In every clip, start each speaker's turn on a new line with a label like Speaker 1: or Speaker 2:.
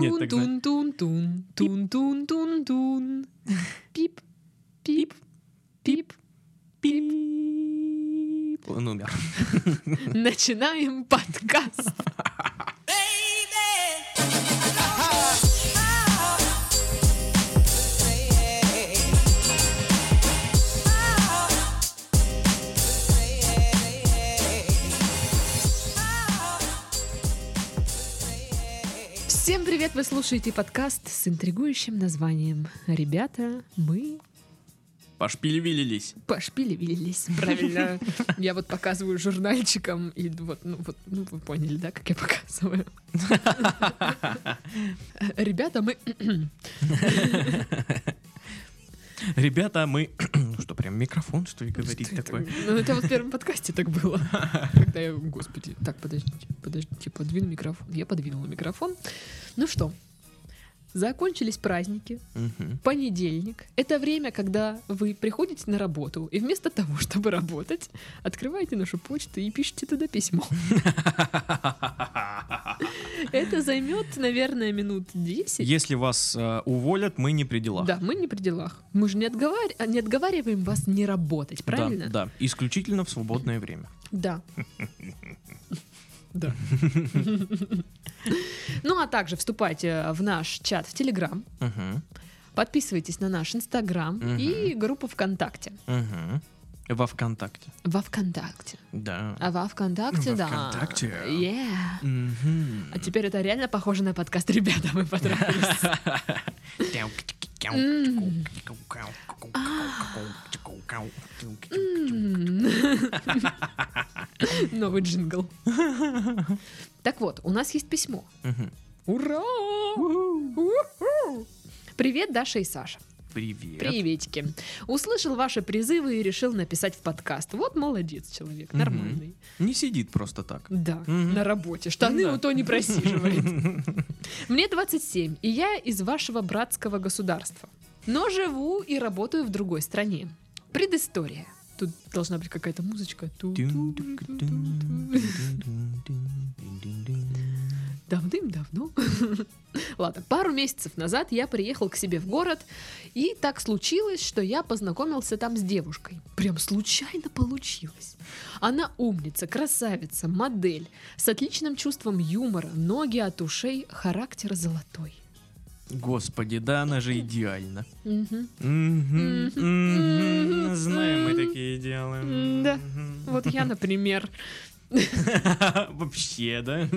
Speaker 1: Нет,
Speaker 2: Тун
Speaker 1: тогда-
Speaker 2: тун тун тун тун тун тун тун. Пип пип пип
Speaker 1: Пип. Он умер.
Speaker 2: Начинаем подкаст. привет! Вы слушаете подкаст с интригующим названием «Ребята, мы
Speaker 1: Пошпилевились.
Speaker 2: пошпилевились». Правильно. Я вот показываю журнальчиком, и вот, ну, вот, ну, вы поняли, да, как я показываю? Ребята, мы...
Speaker 1: Ребята, мы... Прям микрофон, что ли, говорить
Speaker 2: Что это?
Speaker 1: такое?
Speaker 2: Ну, это вот в первом подкасте так было. Когда я, господи, так, подождите, подождите, подвину микрофон. Я подвинула микрофон. Ну что, закончились праздники.
Speaker 1: Мгм.
Speaker 2: Понедельник — это время, когда вы приходите на работу, и вместо того, чтобы работать, открываете нашу почту и пишете туда письмо. Это займет, наверное, минут 10.
Speaker 1: Если вас э, уволят, мы не при делах.
Speaker 2: Да, мы не при делах. Мы же не, отговар- не отговариваем вас не работать,
Speaker 1: Да,
Speaker 2: правильно?
Speaker 1: Да, исключительно в свободное время.
Speaker 2: Да. Да. Ну, а также вступайте в наш чат в Телеграм, подписывайтесь на наш Инстаграм и группу ВКонтакте.
Speaker 1: Во ВКонтакте.
Speaker 2: Во ВКонтакте.
Speaker 1: Да.
Speaker 2: А во ВКонтакте,
Speaker 1: Во
Speaker 2: да.
Speaker 1: ВКонтакте.
Speaker 2: Yeah.
Speaker 1: Мгм.
Speaker 2: А теперь это реально похоже на подкаст «Ребята, мы потратились». Новый джингл. Так вот, у нас есть письмо. Ура! Привет, Даша и Саша.
Speaker 1: Привет.
Speaker 2: Приветики. Услышал ваши призывы и решил написать в подкаст. Вот молодец человек, нормальный.
Speaker 1: Не сидит просто так.
Speaker 2: Да, на работе. Штаны
Speaker 1: Да.
Speaker 2: у то не просиживает. Мне 27, и я из вашего братского государства. Но живу и работаю в другой стране. Предыстория. Тут должна быть какая-то музычка. Давным-давно. Ладно, пару месяцев назад я приехал к себе в город, и так случилось, что я познакомился там с девушкой. Прям случайно получилось. Она умница, красавица, модель, с отличным чувством юмора, ноги от ушей, характер золотой.
Speaker 1: Господи, да она же идеальна. Знаем мы такие делаем.
Speaker 2: Да. Вот я, например.
Speaker 1: Вообще, да?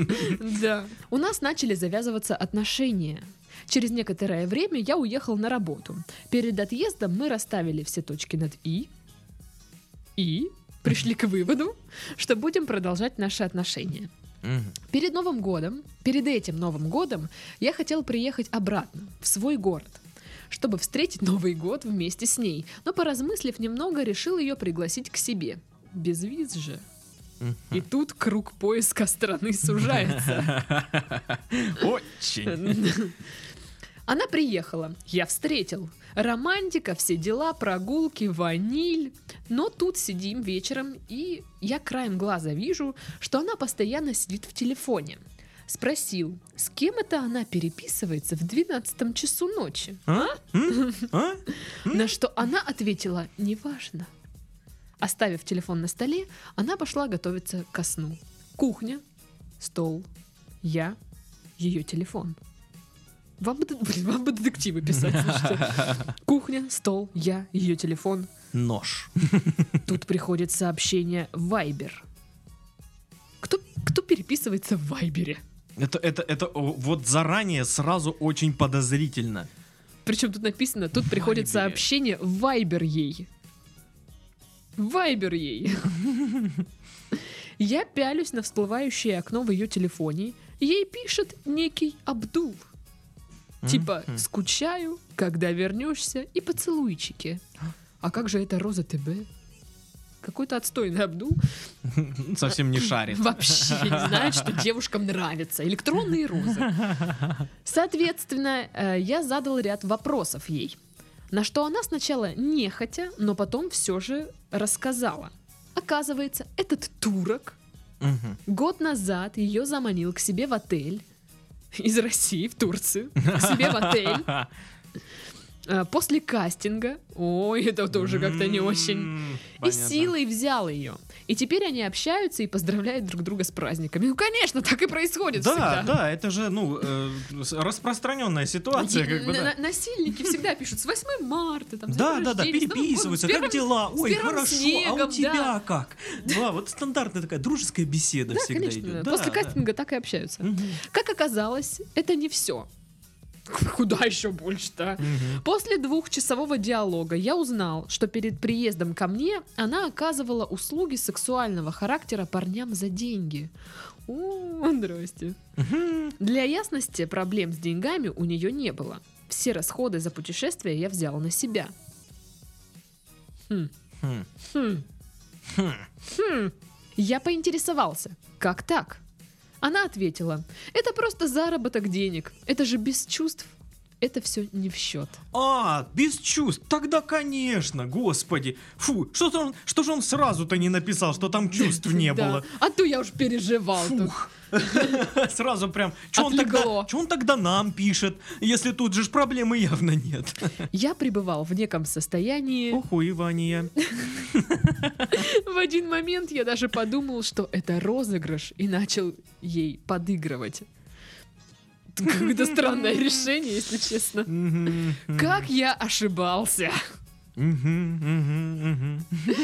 Speaker 2: Да. У нас начали завязываться отношения. Через некоторое время я уехал на работу. Перед отъездом мы расставили все точки над «и» и пришли к выводу, что будем продолжать наши отношения.
Speaker 1: Мгм.
Speaker 2: Перед Новым годом, перед этим Новым годом, я хотел приехать обратно, в свой город, чтобы встретить Новый год вместе с ней, но поразмыслив немного, решил ее пригласить к себе. Без виз же. И тут круг поиска страны сужается.
Speaker 1: Очень.
Speaker 2: Она приехала, я встретил. Романтика, все дела, прогулки, ваниль. Но тут сидим вечером, и я краем глаза вижу, что она постоянно сидит в телефоне. Спросил, с кем это она переписывается в 12 часу ночи?
Speaker 1: А? М? А?
Speaker 2: На что она ответила, неважно. Оставив телефон на столе, она пошла готовиться ко сну. Кухня, стол, я, ее телефон. Вам бы, блин, вам бы детективы писать. Кухня, стол, я, ее телефон.
Speaker 1: Нож.
Speaker 2: Тут приходит сообщение Вайбер. Кто, кто переписывается в Вайбере?
Speaker 1: Это, это, это вот заранее сразу очень подозрительно.
Speaker 2: Причем тут написано, тут приходит
Speaker 1: Вайбере.
Speaker 2: сообщение Вайбер ей. Вайбер ей. Я пялюсь на всплывающее окно в ее телефоне. Ей пишет некий Абдул. Типа, скучаю, когда вернешься, и поцелуйчики. А как же это Роза ТБ? Какой-то отстойный Абдул
Speaker 1: Совсем не шарит.
Speaker 2: вообще не знает, что девушкам нравятся электронные розы. Соответственно, э, я задал ряд вопросов ей. На что она сначала нехотя, но потом все же рассказала. Оказывается, этот турок
Speaker 1: Мгм.
Speaker 2: год назад ее заманил к себе в отель, из России в Турцию себе в отель. Э, После кастинга, ой, это тоже как-то не очень. И силой взял ее. И теперь они общаются и поздравляют друг друга с праздниками. Ну, конечно, так и происходит
Speaker 1: Да,
Speaker 2: всегда.
Speaker 1: да, это же, ну, э, распространенная ситуация, как бы, да.
Speaker 2: на- Насильники всегда пишут с 8 марта, там,
Speaker 1: Да, да, да, переписываются,
Speaker 2: годом,
Speaker 1: как дела? Ой, хорошо, а у тебя
Speaker 2: да.
Speaker 1: как? Да, вот стандартная такая дружеская беседа
Speaker 2: Да,
Speaker 1: всегда
Speaker 2: конечно.
Speaker 1: идет.
Speaker 2: После
Speaker 1: Да, да.
Speaker 2: кастинга так и общаются. Как оказалось, это не все. Куда еще больше-то?
Speaker 1: мгм.
Speaker 2: После двухчасового диалога я узнал, что перед приездом ко мне она оказывала услуги сексуального характера парням за деньги. О, здрасте.
Speaker 1: Мгм.
Speaker 2: Для ясности, проблем с деньгами у нее не было. Все расходы за путешествие я взял на себя. Хм.
Speaker 1: Хм.
Speaker 2: Хм.
Speaker 1: Хм.
Speaker 2: Хм. Я поинтересовался, как так? Она ответила, это просто заработок денег, это же без чувств, это все не в счет.
Speaker 1: А, без чувств. Тогда, конечно, господи. Фу, что, он, что же он сразу-то не написал, что там чувств не было?
Speaker 2: А то я уж переживал.
Speaker 1: Фух. Сразу прям. Что он, тогда, он тогда нам пишет, если тут же проблемы явно нет?
Speaker 2: Я пребывал в неком состоянии.
Speaker 1: Охуевание.
Speaker 2: В один момент я даже подумал, что это розыгрыш, и начал ей подыгрывать. Какое-то странное решение, если честно. Как я ошибался.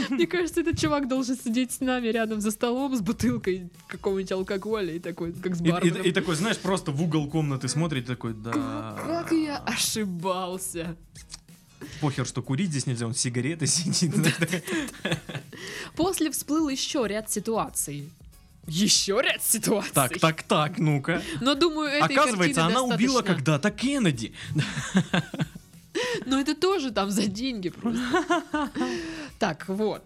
Speaker 2: Мне кажется, этот чувак должен сидеть с нами рядом за столом с бутылкой какого-нибудь алкоголя и такой, как с
Speaker 1: И- и-
Speaker 2: барменом.
Speaker 1: И такой, знаешь, просто в угол комнаты смотрит такой, да.
Speaker 2: Как я ошибался.
Speaker 1: Похер, что курить здесь нельзя, он с сигаретой сидит.
Speaker 2: После всплыл еще ряд ситуаций. Еще ряд ситуаций.
Speaker 1: Так, так, так, ну-ка.
Speaker 2: Но думаю, этой
Speaker 1: Оказывается, она убила когда-то Кеннеди.
Speaker 2: Но это тоже там за деньги просто. Так, вот.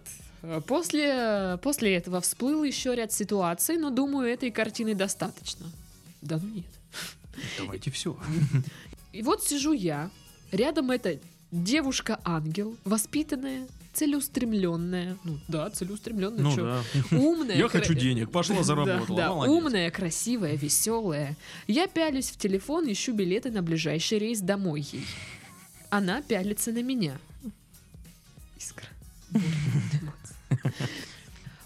Speaker 2: После, после этого всплыл еще ряд ситуаций, но думаю, этой картины достаточно. Да ну нет.
Speaker 1: Давайте все.
Speaker 2: И вот сижу я, рядом эта девушка-ангел, воспитанная, целеустремленная. Ну да, целеустремленная.
Speaker 1: Ну да.
Speaker 2: Умная.
Speaker 1: Я
Speaker 2: кра-
Speaker 1: хочу денег, пошла
Speaker 2: Да,
Speaker 1: заработала.
Speaker 2: да,
Speaker 1: молодец.
Speaker 2: умная, красивая, веселая. Я пялюсь в телефон, ищу билеты на ближайший рейс домой ей. Она пялится на меня. Искра.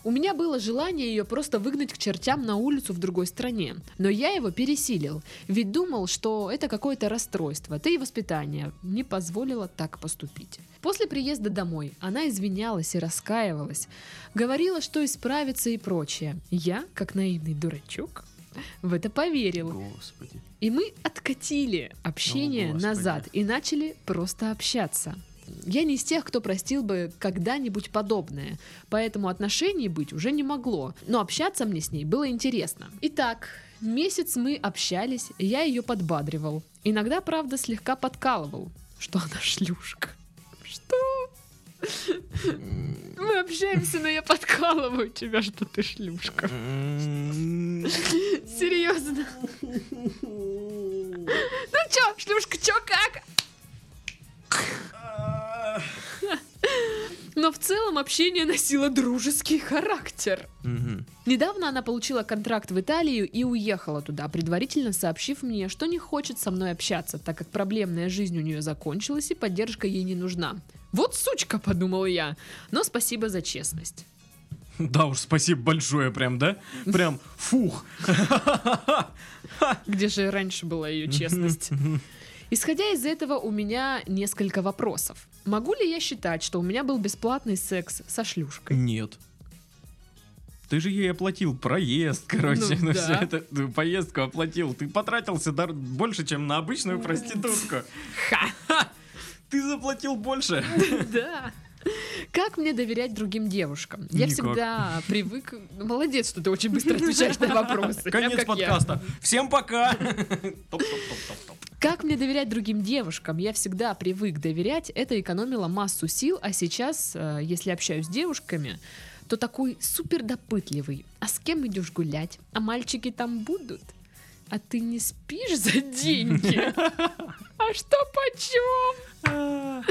Speaker 2: У меня было желание ее просто выгнать к чертям на улицу в другой стране, но я его пересилил, ведь думал, что это какое-то расстройство, да и воспитание не позволило так поступить. После приезда домой она извинялась и раскаивалась, говорила, что исправится и прочее. Я, как наивный дурачок, в это поверил.
Speaker 1: Господи.
Speaker 2: И мы откатили общение
Speaker 1: О,
Speaker 2: назад и начали просто общаться. Я не из тех, кто простил бы когда-нибудь подобное, поэтому отношений быть уже не могло, но общаться мне с ней было интересно. Итак, месяц мы общались, я ее подбадривал. Иногда, правда, слегка подкалывал, что она шлюшка. Что? Мы общаемся, но я подкалываю тебя, что ты шлюшка. Серьезно. Ну чё, шлюшка, чё, как? Но в целом общение носило дружеский характер.
Speaker 1: мгм.
Speaker 2: Недавно она получила контракт в Италию и уехала туда, предварительно сообщив мне, что не хочет со мной общаться, так как проблемная жизнь у нее закончилась и поддержка ей не нужна. Вот сучка, подумал я. Но спасибо за честность.
Speaker 1: Да уж, спасибо большое прям, да? Прям, фух.
Speaker 2: Где же раньше была ее честность? Исходя из этого, у меня несколько вопросов. Могу ли я считать, что у меня был бесплатный секс со шлюшкой?
Speaker 1: Нет. Ты же ей оплатил проезд, короче,
Speaker 2: Ну
Speaker 1: ну,
Speaker 2: да.
Speaker 1: всё это, ты поездку оплатил. Ты потратился больше, чем на обычную проститутку.
Speaker 2: Ха!
Speaker 1: Ты заплатил больше.
Speaker 2: Да. Как мне доверять другим девушкам? Я
Speaker 1: Никак.
Speaker 2: всегда привык... Молодец, что ты очень быстро отвечаешь на вопросы.
Speaker 1: Конец
Speaker 2: как я.
Speaker 1: подкаста. Всем пока.
Speaker 2: Как мне доверять другим девушкам? Я всегда привык доверять. Это экономило массу сил, а сейчас, э, если общаюсь с девушками, то такой супер допытливый. А с кем идешь гулять? А мальчики там будут? А ты не спишь за деньги? А что почем?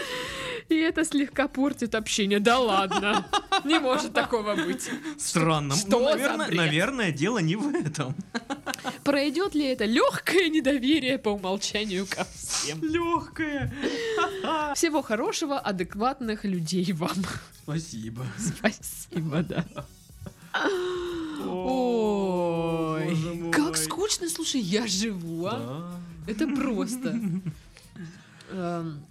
Speaker 2: И это слегка портит общение. Да ладно. Не может такого быть.
Speaker 1: Странно.
Speaker 2: что
Speaker 1: Ну, наверное, наверное, дело не в этом.
Speaker 2: Пройдет ли это легкое недоверие по умолчанию ко всем?
Speaker 1: Легкая.
Speaker 2: Всего хорошего, адекватных людей вам.
Speaker 1: Спасибо.
Speaker 2: Спасибо, да. Слушай, я живу, а?
Speaker 1: Да.
Speaker 2: Это просто. Эм,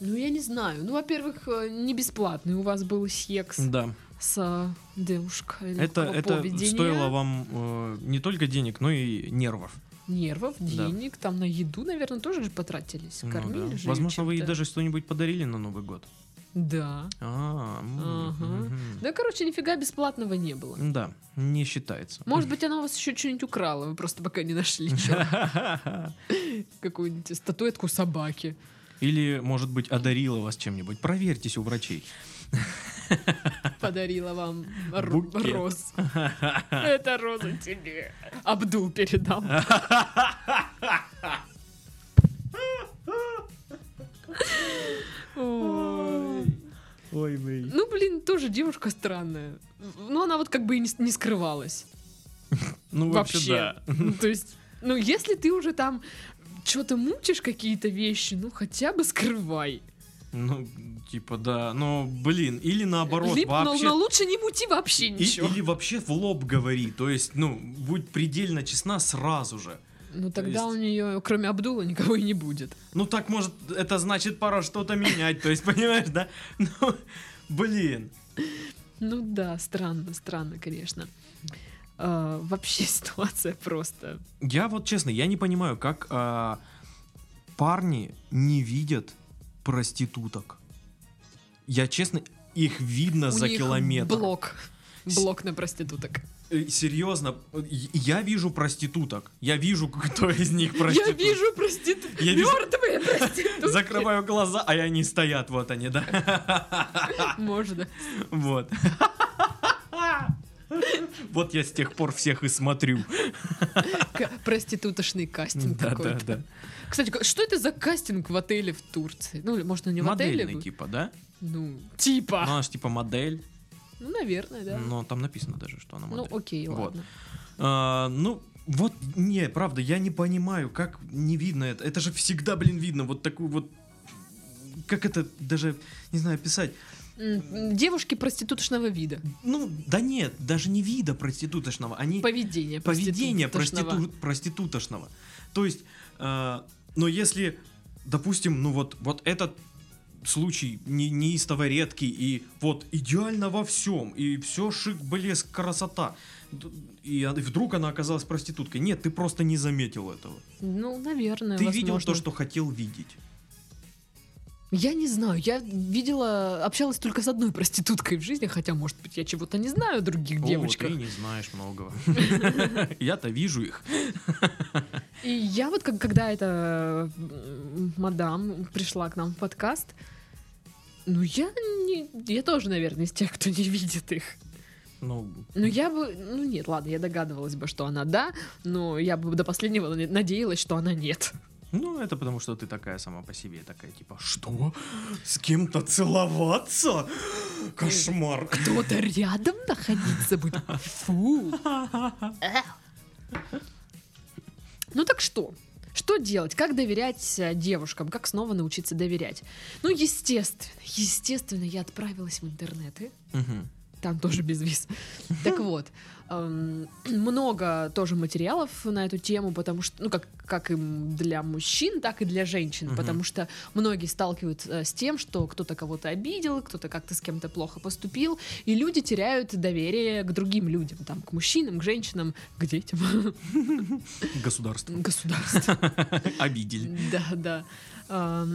Speaker 2: Ну, я не знаю. Ну, во-первых, э, не бесплатный у вас был секс
Speaker 1: Да.
Speaker 2: с девушкой.
Speaker 1: Это, это
Speaker 2: поведения.
Speaker 1: стоило вам э, не только денег, но и нервов.
Speaker 2: Нервов,
Speaker 1: Да.
Speaker 2: денег, там на еду, наверное, тоже же потратились.
Speaker 1: Ну
Speaker 2: Кормили
Speaker 1: да.
Speaker 2: же
Speaker 1: Возможно, вы ей даже что-нибудь подарили на Новый год.
Speaker 2: Да.
Speaker 1: А,
Speaker 2: Ага. Да, короче, нифига бесплатного не было.
Speaker 1: Да, не считается.
Speaker 2: Может быть, она у вас еще что-нибудь украла, вы просто пока не нашли какую-нибудь статуэтку собаки.
Speaker 1: Или, может быть, одарила вас чем-нибудь. Проверьтесь у врачей.
Speaker 2: Подарила вам р- роз. Это роза тебе. Абдул передал. тоже девушка странная. Ну, она вот как бы и не, не скрывалась.
Speaker 1: Ну, вообще, да.
Speaker 2: Ну, то есть, ну, если ты уже там что-то мучишь какие-то вещи, ну, хотя бы скрывай.
Speaker 1: Ну, типа, да. Но, блин, или наоборот,
Speaker 2: но,
Speaker 1: вообще...
Speaker 2: но лучше не мути вообще
Speaker 1: И-
Speaker 2: ничего.
Speaker 1: или вообще в лоб говори. То есть, ну, будь предельно честна сразу же.
Speaker 2: Ну, тогда
Speaker 1: есть-
Speaker 2: у нее, кроме Абдула, никого и не будет.
Speaker 1: Ну, так, может, это значит пора что-то менять. То есть, понимаешь, да? Ну, блин.
Speaker 2: Ну да, странно, странно, конечно. А, вообще ситуация просто.
Speaker 1: Я вот честно, я не понимаю, как а, парни не видят проституток. Я честно, их видно
Speaker 2: У
Speaker 1: за
Speaker 2: них
Speaker 1: километр.
Speaker 2: Блок. Блок на проституток.
Speaker 1: Э, Серьезно, я вижу проституток. Я вижу, кто из них
Speaker 2: Я
Speaker 1: проституток.
Speaker 2: вижу проституток.
Speaker 1: Я
Speaker 2: Мертвые проститутки.
Speaker 1: Закрываю глаза, а они стоят, вот они, да.
Speaker 2: Можно.
Speaker 1: Вот. Вот я с тех пор всех и смотрю.
Speaker 2: К- Проститутошный кастинг
Speaker 1: Да, да,
Speaker 2: какой-то.
Speaker 1: да.
Speaker 2: Кстати, к- что это за кастинг в отеле в Турции? Ну, может, не в отеле?
Speaker 1: Модельный типа, да?
Speaker 2: Ну,
Speaker 1: Ну,
Speaker 2: типа.
Speaker 1: она же типа модель.
Speaker 2: Ну, наверное, да.
Speaker 1: Но там написано даже, что она
Speaker 2: Ну,
Speaker 1: модель.
Speaker 2: окей,
Speaker 1: Вот.
Speaker 2: ладно.
Speaker 1: А, ну, вот, не, правда, я не понимаю, как не видно это. Это же всегда, блин, видно. Вот такую вот... Как это даже, не знаю, писать.
Speaker 2: Девушки проститутошного вида.
Speaker 1: Ну, да нет, даже не вида проститутошного. Они...
Speaker 2: Поведение
Speaker 1: поведение
Speaker 2: проститутошного.
Speaker 1: проститу- проститутошного. То есть, э, но если, допустим, ну вот, вот этот случай не, неистово редкий и вот идеально во всем, и все шик, блеск, красота, и вдруг она оказалась проституткой. Нет, ты просто не заметил этого.
Speaker 2: Ну, наверное,
Speaker 1: ты видел
Speaker 2: возможно.
Speaker 1: то, что хотел видеть.
Speaker 2: Я не знаю, я видела, общалась только с одной проституткой в жизни, хотя, может быть, я чего-то не знаю о других
Speaker 1: О,
Speaker 2: девочках.
Speaker 1: ты не знаешь многого. Я-то вижу их.
Speaker 2: И я вот, когда эта мадам пришла к нам в подкаст, ну, я, не, я тоже, наверное, из тех, кто не видит их.
Speaker 1: Ну,
Speaker 2: Ну, я бы, ну, нет, ладно, я догадывалась бы, что она да, но я бы до последнего на- надеялась, что она нет.
Speaker 1: Ну, это потому, что ты такая сама по себе, такая типа, что? С кем-то целоваться? Кошмар.
Speaker 2: Кто-то рядом находиться будет. Фу. Ну так что? Что делать? Как доверять э, девушкам? Как снова научиться доверять? Ну, естественно, естественно, я отправилась в интернеты.
Speaker 1: Мгм.
Speaker 2: Там тоже без виз. Так вот, эм, много тоже материалов на эту тему, потому что, ну, как, как и для мужчин, так и для женщин,
Speaker 1: Мгм.
Speaker 2: потому что многие сталкиваются э, с тем, что кто-то кого-то обидел, кто-то как-то с кем-то плохо поступил, и люди теряют доверие к другим людям, там, к мужчинам, к женщинам, к детям,
Speaker 1: Государство.
Speaker 2: государству.
Speaker 1: Обидели.
Speaker 2: Да, да.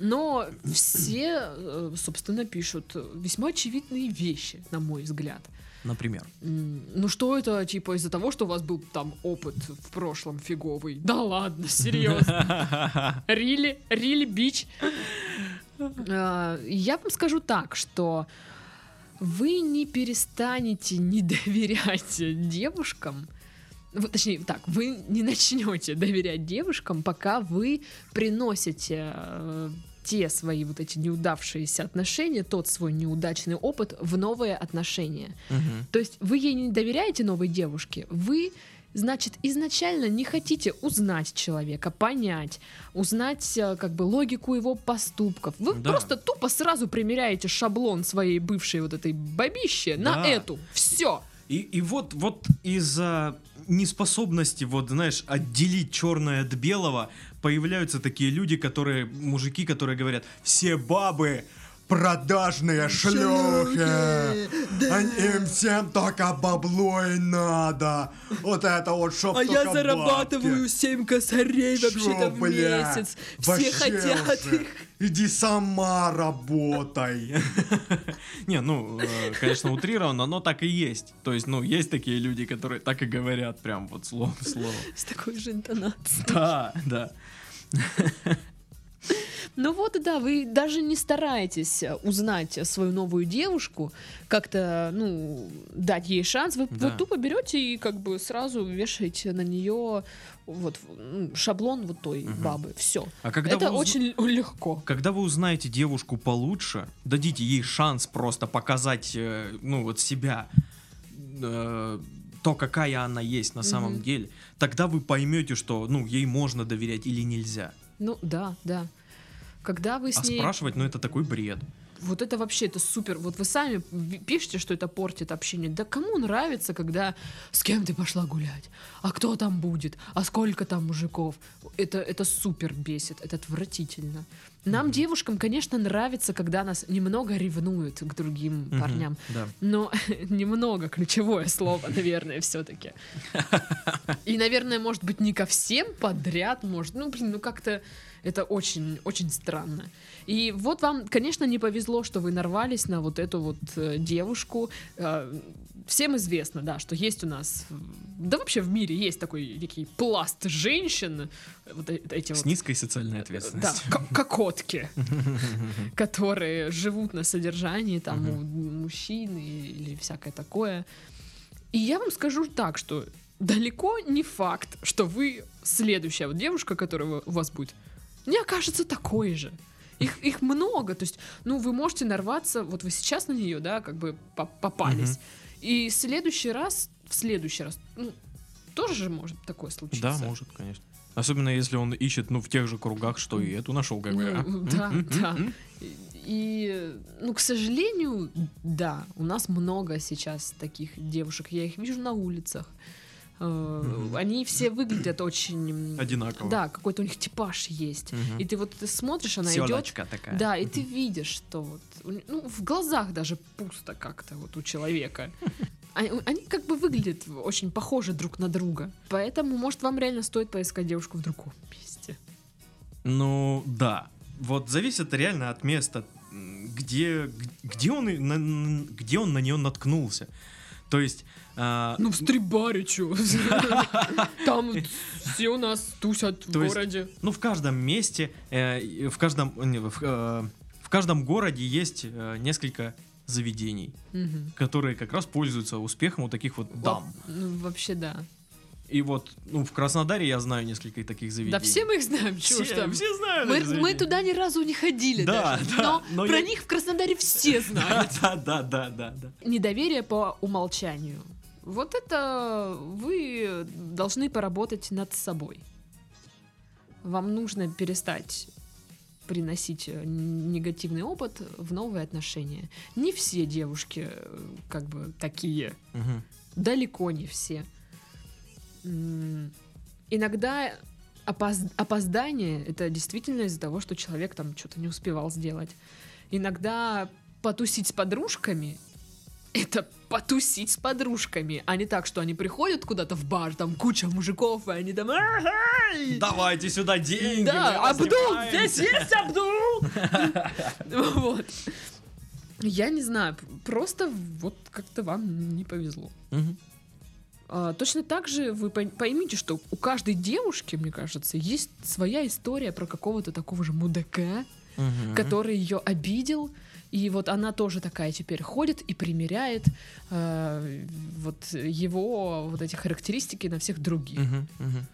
Speaker 2: Но все, э, собственно, пишут весьма очевидные вещи, на мой взгляд.
Speaker 1: Например.
Speaker 2: Ну что это, типа, из-за того, что у вас был там опыт в прошлом фиговый? Да ладно, серьезно. Рили, рили, бич. А, Я вам скажу так, что вы не перестанете не доверять девушкам, вы- точнее, так, вы не начнете доверять девушкам, пока вы приносите э, те свои вот эти неудавшиеся отношения, тот свой неудачный опыт в новые отношения.
Speaker 1: Мгм.
Speaker 2: То есть вы ей не доверяете новой девушке, вы значит, изначально не хотите узнать человека, понять, узнать э, как бы логику его поступков. Вы
Speaker 1: Да.
Speaker 2: просто тупо сразу примеряете шаблон своей бывшей вот этой бабищи на
Speaker 1: Да.
Speaker 2: эту. Все.
Speaker 1: И, и вот, вот из-за неспособности, вот, знаешь, отделить черное от белого, появляются такие люди, которые, мужики, которые говорят, все бабы продажные шлюхи, Они- им всем только бабло и надо, вот это вот, чтоб
Speaker 2: А я зарабатываю
Speaker 1: бабки.
Speaker 2: 7 косарей вообще-то в месяц. Все хотят их.
Speaker 1: Иди сама работай. Не, ну, э, конечно, утрировано, но так и есть. То есть, ну, есть такие люди, которые так и говорят, прям вот слово в слово.
Speaker 2: С такой же интонацией.
Speaker 1: Да, да.
Speaker 2: Ну вот, да, вы даже не стараетесь э, узнать свою новую девушку, как-то, ну, дать ей шанс. Вы
Speaker 1: Да.
Speaker 2: вот тупо берете и как бы сразу вешаете на нее вот ну, шаблон вот той
Speaker 1: Мгм.
Speaker 2: бабы. Все.
Speaker 1: А когда
Speaker 2: Это
Speaker 1: уз-
Speaker 2: очень легко.
Speaker 1: Когда вы узнаете девушку получше, дадите ей шанс просто показать, э, ну, вот себя, э, то, какая она есть на самом
Speaker 2: Мгм.
Speaker 1: деле, тогда вы поймете, что, ну, ей можно доверять или нельзя.
Speaker 2: Ну да, да. Когда вы с
Speaker 1: А
Speaker 2: ней...
Speaker 1: спрашивать, ну, это такой бред.
Speaker 2: Вот это вообще, это супер. Вот вы сами пишете, что это портит общение. Да кому нравится, когда с кем ты пошла гулять? А кто там будет? А сколько там мужиков? Это, это супер бесит, это отвратительно. Нам, девушкам, конечно, нравится, когда нас немного ревнуют к другим
Speaker 1: Мгм,
Speaker 2: парням.
Speaker 1: Да.
Speaker 2: Но немного ключевое слово, наверное, все-таки. И, наверное, может быть, не ко всем подряд, может. Ну, блин, ну как-то это очень, очень странно. И вот вам, конечно, не повезло, что вы нарвались на вот эту вот э, девушку. Э, всем известно, да, что есть у нас, э, да вообще в мире есть такой некий пласт женщин, э, вот э- эти
Speaker 1: С
Speaker 2: вот
Speaker 1: низкой социальной
Speaker 2: да,
Speaker 1: ответственностью.
Speaker 2: ко- кокотки, которые живут на содержании там у мужчин или всякое такое. И я вам скажу так, что далеко не факт, что вы следующая вот девушка, которая у вас будет, не окажется такой же. Их, их много, то есть, ну, вы можете нарваться, вот вы сейчас на нее, да, как бы по- попались, и в следующий раз, в следующий раз, ну, тоже же может такое случиться.
Speaker 1: Да, может, конечно. Особенно если он ищет, ну, в тех же кругах, что и эту нашел, как бы. а?
Speaker 2: Ну, да,
Speaker 1: М, м,
Speaker 2: да. И, ну, к сожалению, да, у нас много сейчас таких девушек. Я их вижу на улицах. Э. Они все выглядят очень...
Speaker 1: Одинаково.
Speaker 2: Да, какой-то у них типаж есть.
Speaker 1: Мгм.
Speaker 2: И ты вот ты смотришь, она идет.
Speaker 1: Тёлочка такая.
Speaker 2: Да, и ты видишь, что вот, ну, в глазах даже пусто как-то вот у человека. Они, как бы выглядят очень похожи друг на друга. Поэтому, может, вам реально стоит поискать девушку в другом месте.
Speaker 1: Ну, да. Вот зависит реально от места, где, где, он, на, где он на нее наткнулся. То есть... а,
Speaker 2: Ну, в стрибаре, чё? Там все у нас тусят в городе.
Speaker 1: Ну, в каждом месте, э, в каждом, в, э, в каждом городе есть э, несколько заведений, которые как раз пользуются успехом у таких вот дам.
Speaker 2: Ну, вообще, да.
Speaker 1: И вот, ну, в Краснодаре я знаю несколько таких заведений.
Speaker 2: Да все мы их знаем,
Speaker 1: все,
Speaker 2: там.
Speaker 1: все знают
Speaker 2: Мы, мы туда ни разу не ходили
Speaker 1: Да,
Speaker 2: даже,
Speaker 1: да,
Speaker 2: но,
Speaker 1: но
Speaker 2: про
Speaker 1: я-
Speaker 2: них в Краснодаре все знают.
Speaker 1: Да, да, да, да, да.
Speaker 2: Недоверие по умолчанию. Вот это вы должны поработать над собой. Вам нужно перестать приносить э, негативный опыт в новые отношения. Не все девушки э, как бы такие.
Speaker 1: Мгм.
Speaker 2: Далеко не все. Иногда опоз- опоздание это действительно из-за того, что человек там что-то не успевал сделать. Иногда потусить с подружками это потусить с подружками, а не так, что они приходят куда-то в бар, там куча мужиков, и они там...
Speaker 1: Давайте сюда деньги.
Speaker 2: Да, Абдул, здесь есть Абдул! Вот. Я не знаю, просто вот как-то вам не повезло.
Speaker 1: Мгм.
Speaker 2: А, Точно так же вы пой- поймите, что у каждой девушки, мне кажется, есть своя история про какого-то такого же мудака,
Speaker 1: Мгм.
Speaker 2: который ее обидел, и вот она тоже такая теперь ходит и примеряет э, вот его вот эти характеристики на всех других.
Speaker 1: Мгм, мгм.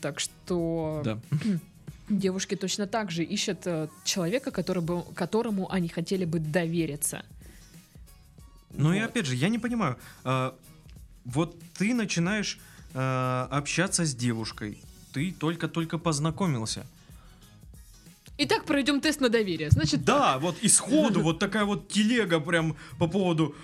Speaker 2: Так что
Speaker 1: Да.
Speaker 2: девушки точно так же ищут э, человека, который бы, которому они хотели бы довериться.
Speaker 1: Ну и
Speaker 2: Вот.
Speaker 1: опять же, я не понимаю. Вот ты начинаешь э, общаться с девушкой. Ты только-только познакомился.
Speaker 2: Итак, пройдем тест на доверие. Значит,
Speaker 1: Да, вот исходу вот такая вот телега прям по поводу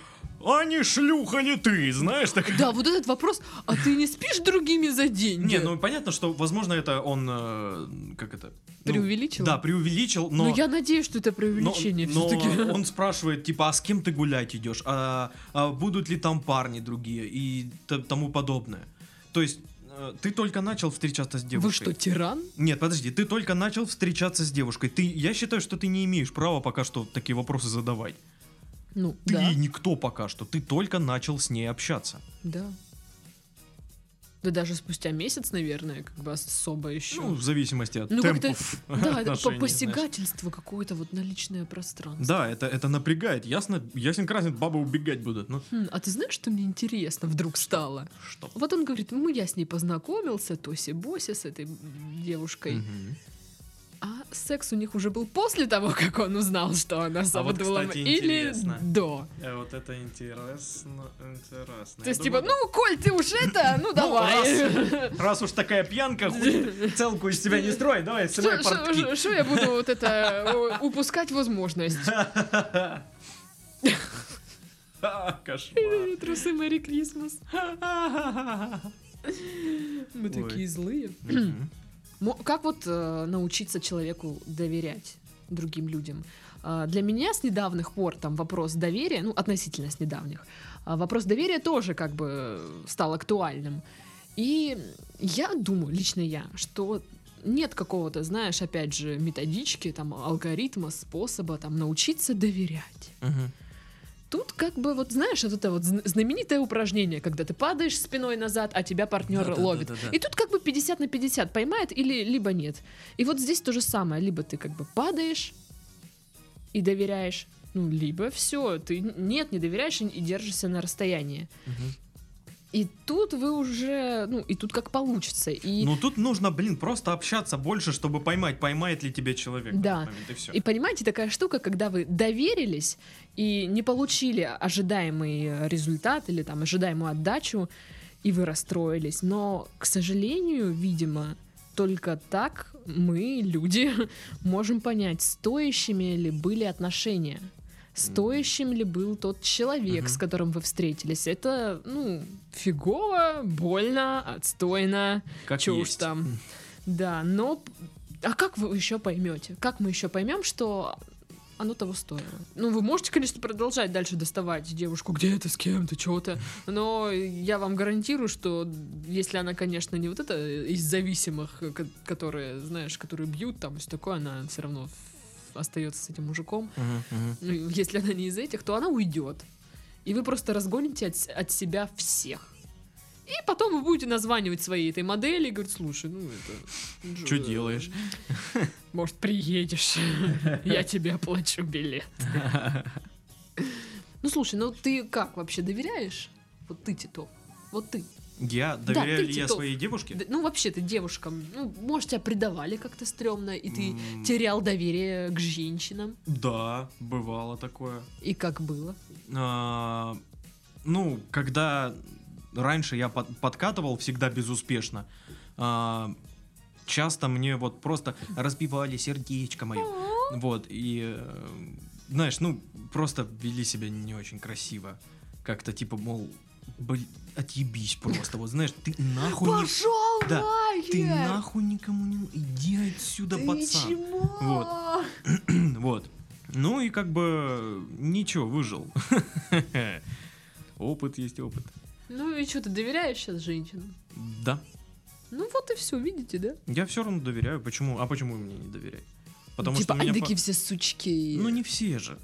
Speaker 1: «А не шлюха ли ты?» Знаешь, так...
Speaker 2: да, вот этот вопрос, а ты не спишь другими за деньги?
Speaker 1: Не, ну понятно, что, возможно, это он, э, как это... ну,
Speaker 2: Преувеличил?
Speaker 1: Да, преувеличил, но...
Speaker 2: Ну, я надеюсь, что это преувеличение
Speaker 1: но, но
Speaker 2: все-таки.
Speaker 1: он спрашивает, типа, а с кем ты гулять идешь? А, а будут ли там парни другие? И тому подобное. То есть, э, ты только начал встречаться с девушкой.
Speaker 2: Вы что, тиран?
Speaker 1: Нет, подожди, ты только начал встречаться с девушкой. Ты, я считаю, что ты не имеешь права пока что такие вопросы задавать.
Speaker 2: Ну,
Speaker 1: Ты
Speaker 2: да,
Speaker 1: никто пока что. Ты только начал с ней общаться.
Speaker 2: да. Да даже спустя месяц, наверное, как бы особо еще.
Speaker 1: Ну, в зависимости от
Speaker 2: Ну,
Speaker 1: темпов
Speaker 2: да, это посягательство какое-то вот на личное пространство.
Speaker 1: Да, это, это напрягает. Ясно, ясен красен, бабы убегать будут. Ну,
Speaker 2: Хм, а ты знаешь, что мне интересно вдруг стало?
Speaker 1: что?
Speaker 2: Вот он говорит, ну я с ней познакомился, Тоси-Боси с этой девушкой.
Speaker 1: Мгм.
Speaker 2: А секс у них уже был после того, как он узнал, что она с
Speaker 1: А вот, кстати,
Speaker 2: или
Speaker 1: интересно.
Speaker 2: до?
Speaker 1: Э, Вот это интересно, интересно.
Speaker 2: То есть, типа, ну, Коль, ты уж это, ну давай.
Speaker 1: раз уж такая пьянка, хуй целку из себя не строй, давай, снимай портки.
Speaker 2: Что я буду вот это э, упускать возможность?
Speaker 1: Кошмар.
Speaker 2: Трусы Мэри Крисмас. Мы такие злые. Как вот э, научиться человеку доверять другим людям? А, Для меня с недавних пор там вопрос доверия, ну относительно с недавних, а, вопрос доверия тоже как бы стал актуальным. И я думаю, лично я, что нет какого-то, знаешь, опять же, методички, там, алгоритма, способа там научиться доверять.
Speaker 1: Мгм.
Speaker 2: Тут как бы вот знаешь, вот это вот зн- знаменитое упражнение, когда ты падаешь спиной назад, а тебя партнер
Speaker 1: Да-да-да-да-да.
Speaker 2: ловит. И тут как бы 50 на 50 поймает или либо нет. И вот здесь то же самое, либо ты как бы падаешь и доверяешь, ну либо все, ты нет, не доверяешь и и держишься на расстоянии.
Speaker 1: Мгм.
Speaker 2: И тут вы уже, ну и тут как получится. И
Speaker 1: Ну тут нужно, блин, просто общаться больше, чтобы поймать, поймает ли тебя человек.
Speaker 2: Да.
Speaker 1: момент, И все.
Speaker 2: И понимаете, такая штука, когда вы доверились и не получили ожидаемый результат или там ожидаемую отдачу, и вы расстроились. Но, к сожалению, видимо, только так мы, люди, можем понять, стоящими ли были отношения. Стоящим ли был тот человек, с которым вы встретились? Это, ну, фигово, больно, отстойно.
Speaker 1: Как
Speaker 2: Чё уж
Speaker 1: есть.
Speaker 2: там. Да, но... А как вы еще поймете? Как мы еще поймем, что оно того стоило? Ну, вы можете, конечно, продолжать дальше доставать девушку где-то, с кем-то, что-то, но я вам гарантирую, что если она, конечно, не вот это из зависимых, ко- которые, знаешь, которые бьют, там, все такое, она все равно остается с этим мужиком.
Speaker 1: Мгм.
Speaker 2: Ну, Если она не из этих, то она уйдет. И вы просто разгоните от, от себя всех. И потом вы будете названивать своей этой модели и говорить, слушай, ну это...
Speaker 1: Чё делаешь?
Speaker 2: Может, приедешь? Я тебе оплачу билет. Ну, слушай, ну ты как вообще доверяешь? Вот ты, Титов. Вот ты.
Speaker 1: Я
Speaker 2: Да,
Speaker 1: доверяю
Speaker 2: ты
Speaker 1: ли я
Speaker 2: Титов.
Speaker 1: своей девушке?
Speaker 2: Д- Ну, вообще, ты девушкам, ну, может, тебя предавали как-то стрёмно, и ты
Speaker 1: М.
Speaker 2: терял доверие к женщинам.
Speaker 1: Да, бывало такое.
Speaker 2: И как было?
Speaker 1: А, ну, когда раньше я под- подкатывал всегда безуспешно, а, часто мне вот просто разбивали сердечко мое. Вот, и, э, знаешь, ну, просто вели себя не очень красиво. Как-то типа, мол, блин, отъебись просто. Вот знаешь, ты нахуй не...
Speaker 2: Пошел
Speaker 1: Да,
Speaker 2: нахер!
Speaker 1: Ты нахуй никому не... Иди отсюда,
Speaker 2: Ты
Speaker 1: пацан.
Speaker 2: чмо?
Speaker 1: Вот. Вот. Ну и как бы ничего, выжил. Опыт есть опыт.
Speaker 2: Ну и что, ты доверяешь сейчас женщинам?
Speaker 1: Да.
Speaker 2: Ну вот и все, видите, да?
Speaker 1: Я все равно доверяю. Почему? А почему мне не доверять? Потому
Speaker 2: типа,
Speaker 1: что меня... по-
Speaker 2: все сучки.
Speaker 1: Ну не все же.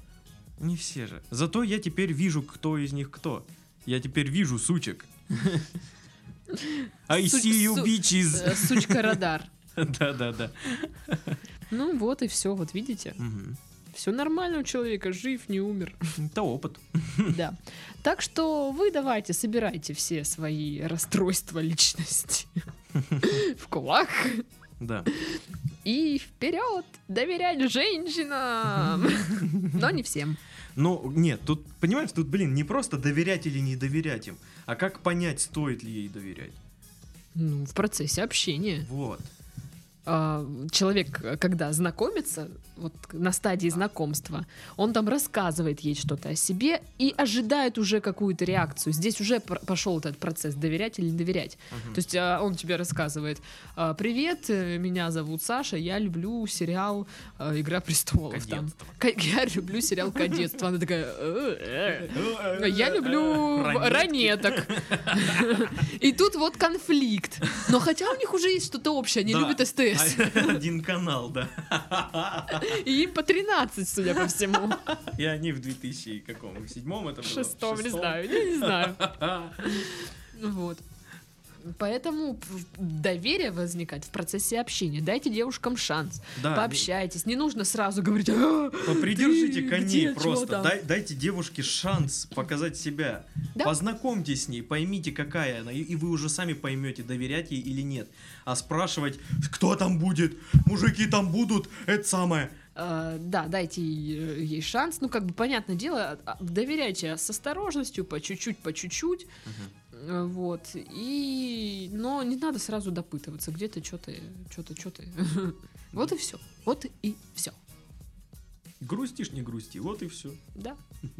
Speaker 1: Не все же. Зато я теперь вижу, кто из них кто. Я теперь вижу сучек. I
Speaker 2: Суч-
Speaker 1: see you bitches.
Speaker 2: Э, Сучка-радар.
Speaker 1: Да-да-да.
Speaker 2: Ну вот и все, вот видите. Все нормально у человека, жив, не умер.
Speaker 1: Это опыт.
Speaker 2: Да. Так что вы давайте, собирайте все свои расстройства личности в кулак
Speaker 1: Да.
Speaker 2: и вперед доверять женщинам. Но не всем.
Speaker 1: Ну, нет, тут, понимаешь, тут, блин, не просто доверять или не доверять им, а как понять, стоит ли ей доверять.
Speaker 2: Ну, в процессе общения.
Speaker 1: Вот.
Speaker 2: А, человек, когда знакомится, вот на стадии знакомства, он там рассказывает ей что-то о себе и ожидает уже какую-то реакцию. Здесь уже пошел этот процесс доверять или не доверять.
Speaker 1: Мгм.
Speaker 2: То есть а, он тебе рассказывает: «А, Привет, э, меня зовут Саша, я люблю сериал э, Игра престолов. Там.
Speaker 1: Кадетство.
Speaker 2: Я люблю сериал Кадетство. Она такая. «Э, э». Я люблю ранеток. И тут вот конфликт. Но хотя у них уже есть что-то общее, они любят СТС.
Speaker 1: Один канал, да.
Speaker 2: И им по 13, судя по всему.
Speaker 1: И они в 2000 каком? В седьмом это было?
Speaker 2: Шестом, не знаю, я не знаю. Вот. Поэтому доверие возникает в процессе общения. Дайте девушкам шанс.
Speaker 1: Да,
Speaker 2: Пообщайтесь. Не нужно сразу говорить. «А,
Speaker 1: Попридержите коней
Speaker 2: где,
Speaker 1: просто.
Speaker 2: там?»
Speaker 1: Дай- дайте девушке шанс показать себя.
Speaker 2: Да.
Speaker 1: Познакомьтесь с ней, поймите, какая она. И, вы уже сами поймете, доверять ей или нет. А спрашивать, кто там будет, мужики там будут, это самое.
Speaker 2: А, да, дайте ей, шанс. Ну, как бы, понятное дело, а, доверяйте с осторожностью, по чуть-чуть, по чуть-чуть. Э, Вот. И... Но не надо сразу допытываться, где ты, что ты, что ты, что ты. Вот и все. Вот и все.
Speaker 1: Грустишь, не грусти, вот и все.
Speaker 2: Да.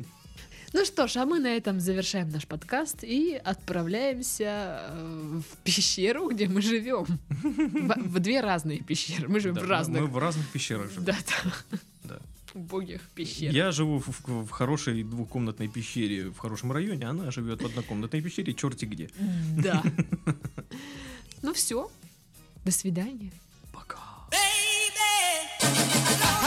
Speaker 2: Ну что ж, а мы на этом завершаем наш подкаст и отправляемся э, в пещеру, где мы живем. В, в две разные пещеры. Мы живем в разных.
Speaker 1: Мы в разных пещерах живем.
Speaker 2: Да, да убогих пещер.
Speaker 1: Я живу в, в, в хорошей двухкомнатной пещере в хорошем районе, она живет в однокомнатной пещере, черти где.
Speaker 2: Да. Ну все, до свидания. Пока. Baby,